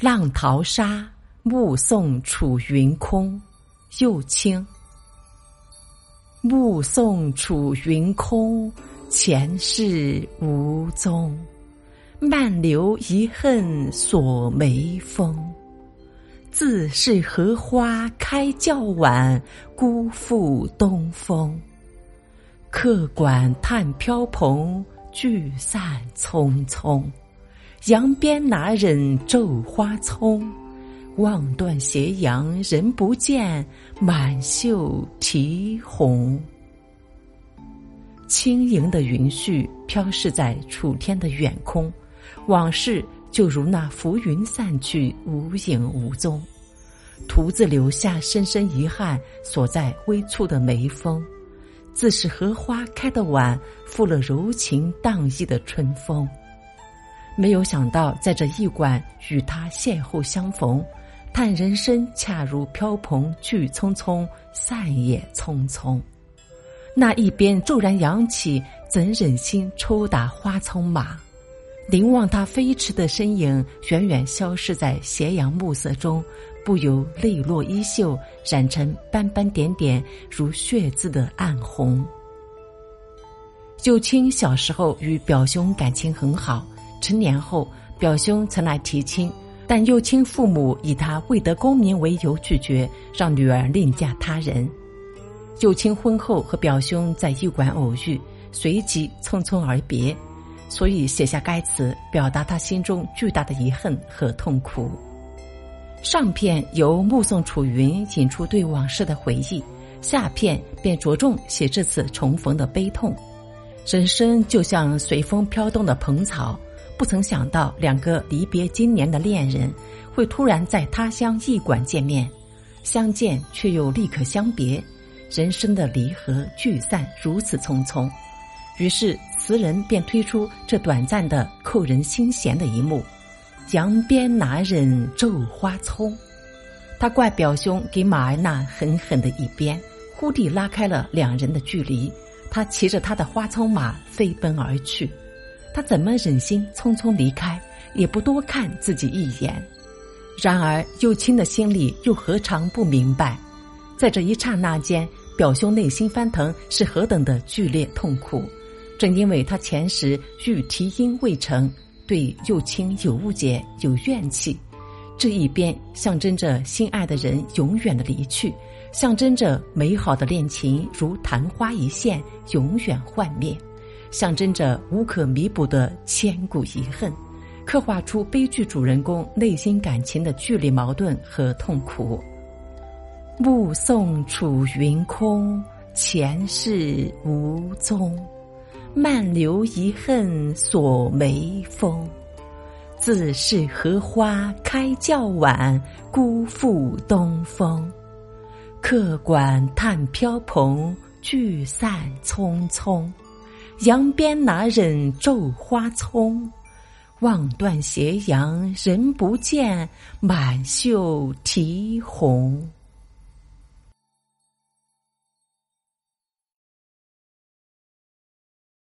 浪淘沙，目送楚云空。又清。目送楚云空，前世无踪。漫留遗恨锁眉峰。自是荷花开较晚，辜负东风。客馆叹飘蓬，聚散匆匆。扬鞭哪忍骤花葱？望断斜阳人不见，满袖啼红。轻盈的云絮飘逝在楚天的远空，往事就如那浮云散去，无影无踪。徒自留下深深遗憾，锁在微蹙的眉峰。自是荷花开得晚，负了柔情荡逸的春风。没有想到，在这驿馆与他邂逅相逢，叹人生恰如飘蓬，聚匆匆，散也匆匆。那一边骤然扬起，怎忍心抽打花丛马？凝望他飞驰的身影，远远消失在斜阳暮色中，不由泪落衣袖，染成斑斑点点如血渍的暗红。九卿小时候与表兄感情很好。成年后，表兄曾来提亲，但幼亲父母以他未得功名为由拒绝，让女儿另嫁他人。幼亲婚后和表兄在驿馆偶遇，随即匆匆而别，所以写下该词，表达他心中巨大的遗憾和痛苦。上片由目送楚云引出对往事的回忆，下片便着重写这次重逢的悲痛。人生就像随风飘动的蓬草。不曾想到，两个离别经年的恋人，会突然在他乡驿馆见面，相见却又立刻相别，人生的离合聚散如此匆匆。于是词人便推出这短暂的扣人心弦的一幕：“扬鞭哪忍骤花葱。”他怪表兄给马儿那狠狠的一鞭，忽地拉开了两人的距离。他骑着他的花葱马飞奔而去。他怎么忍心匆匆离开，也不多看自己一眼？然而幼青的心里又何尝不明白，在这一刹那间，表兄内心翻腾是何等的剧烈痛苦。正因为他前时欲提音未成，对幼青有误解、有怨气，这一边象征着心爱的人永远的离去，象征着美好的恋情如昙花一现，永远幻灭。象征着无可弥补的千古遗恨，刻画出悲剧主人公内心感情的剧烈矛盾和痛苦。目送楚云空，前世无踪，漫留遗恨锁眉峰。自是荷花开较晚，辜负东风。客馆叹飘蓬，聚散匆匆。扬鞭拿刃骤花葱？望断斜阳人不见，满袖啼红。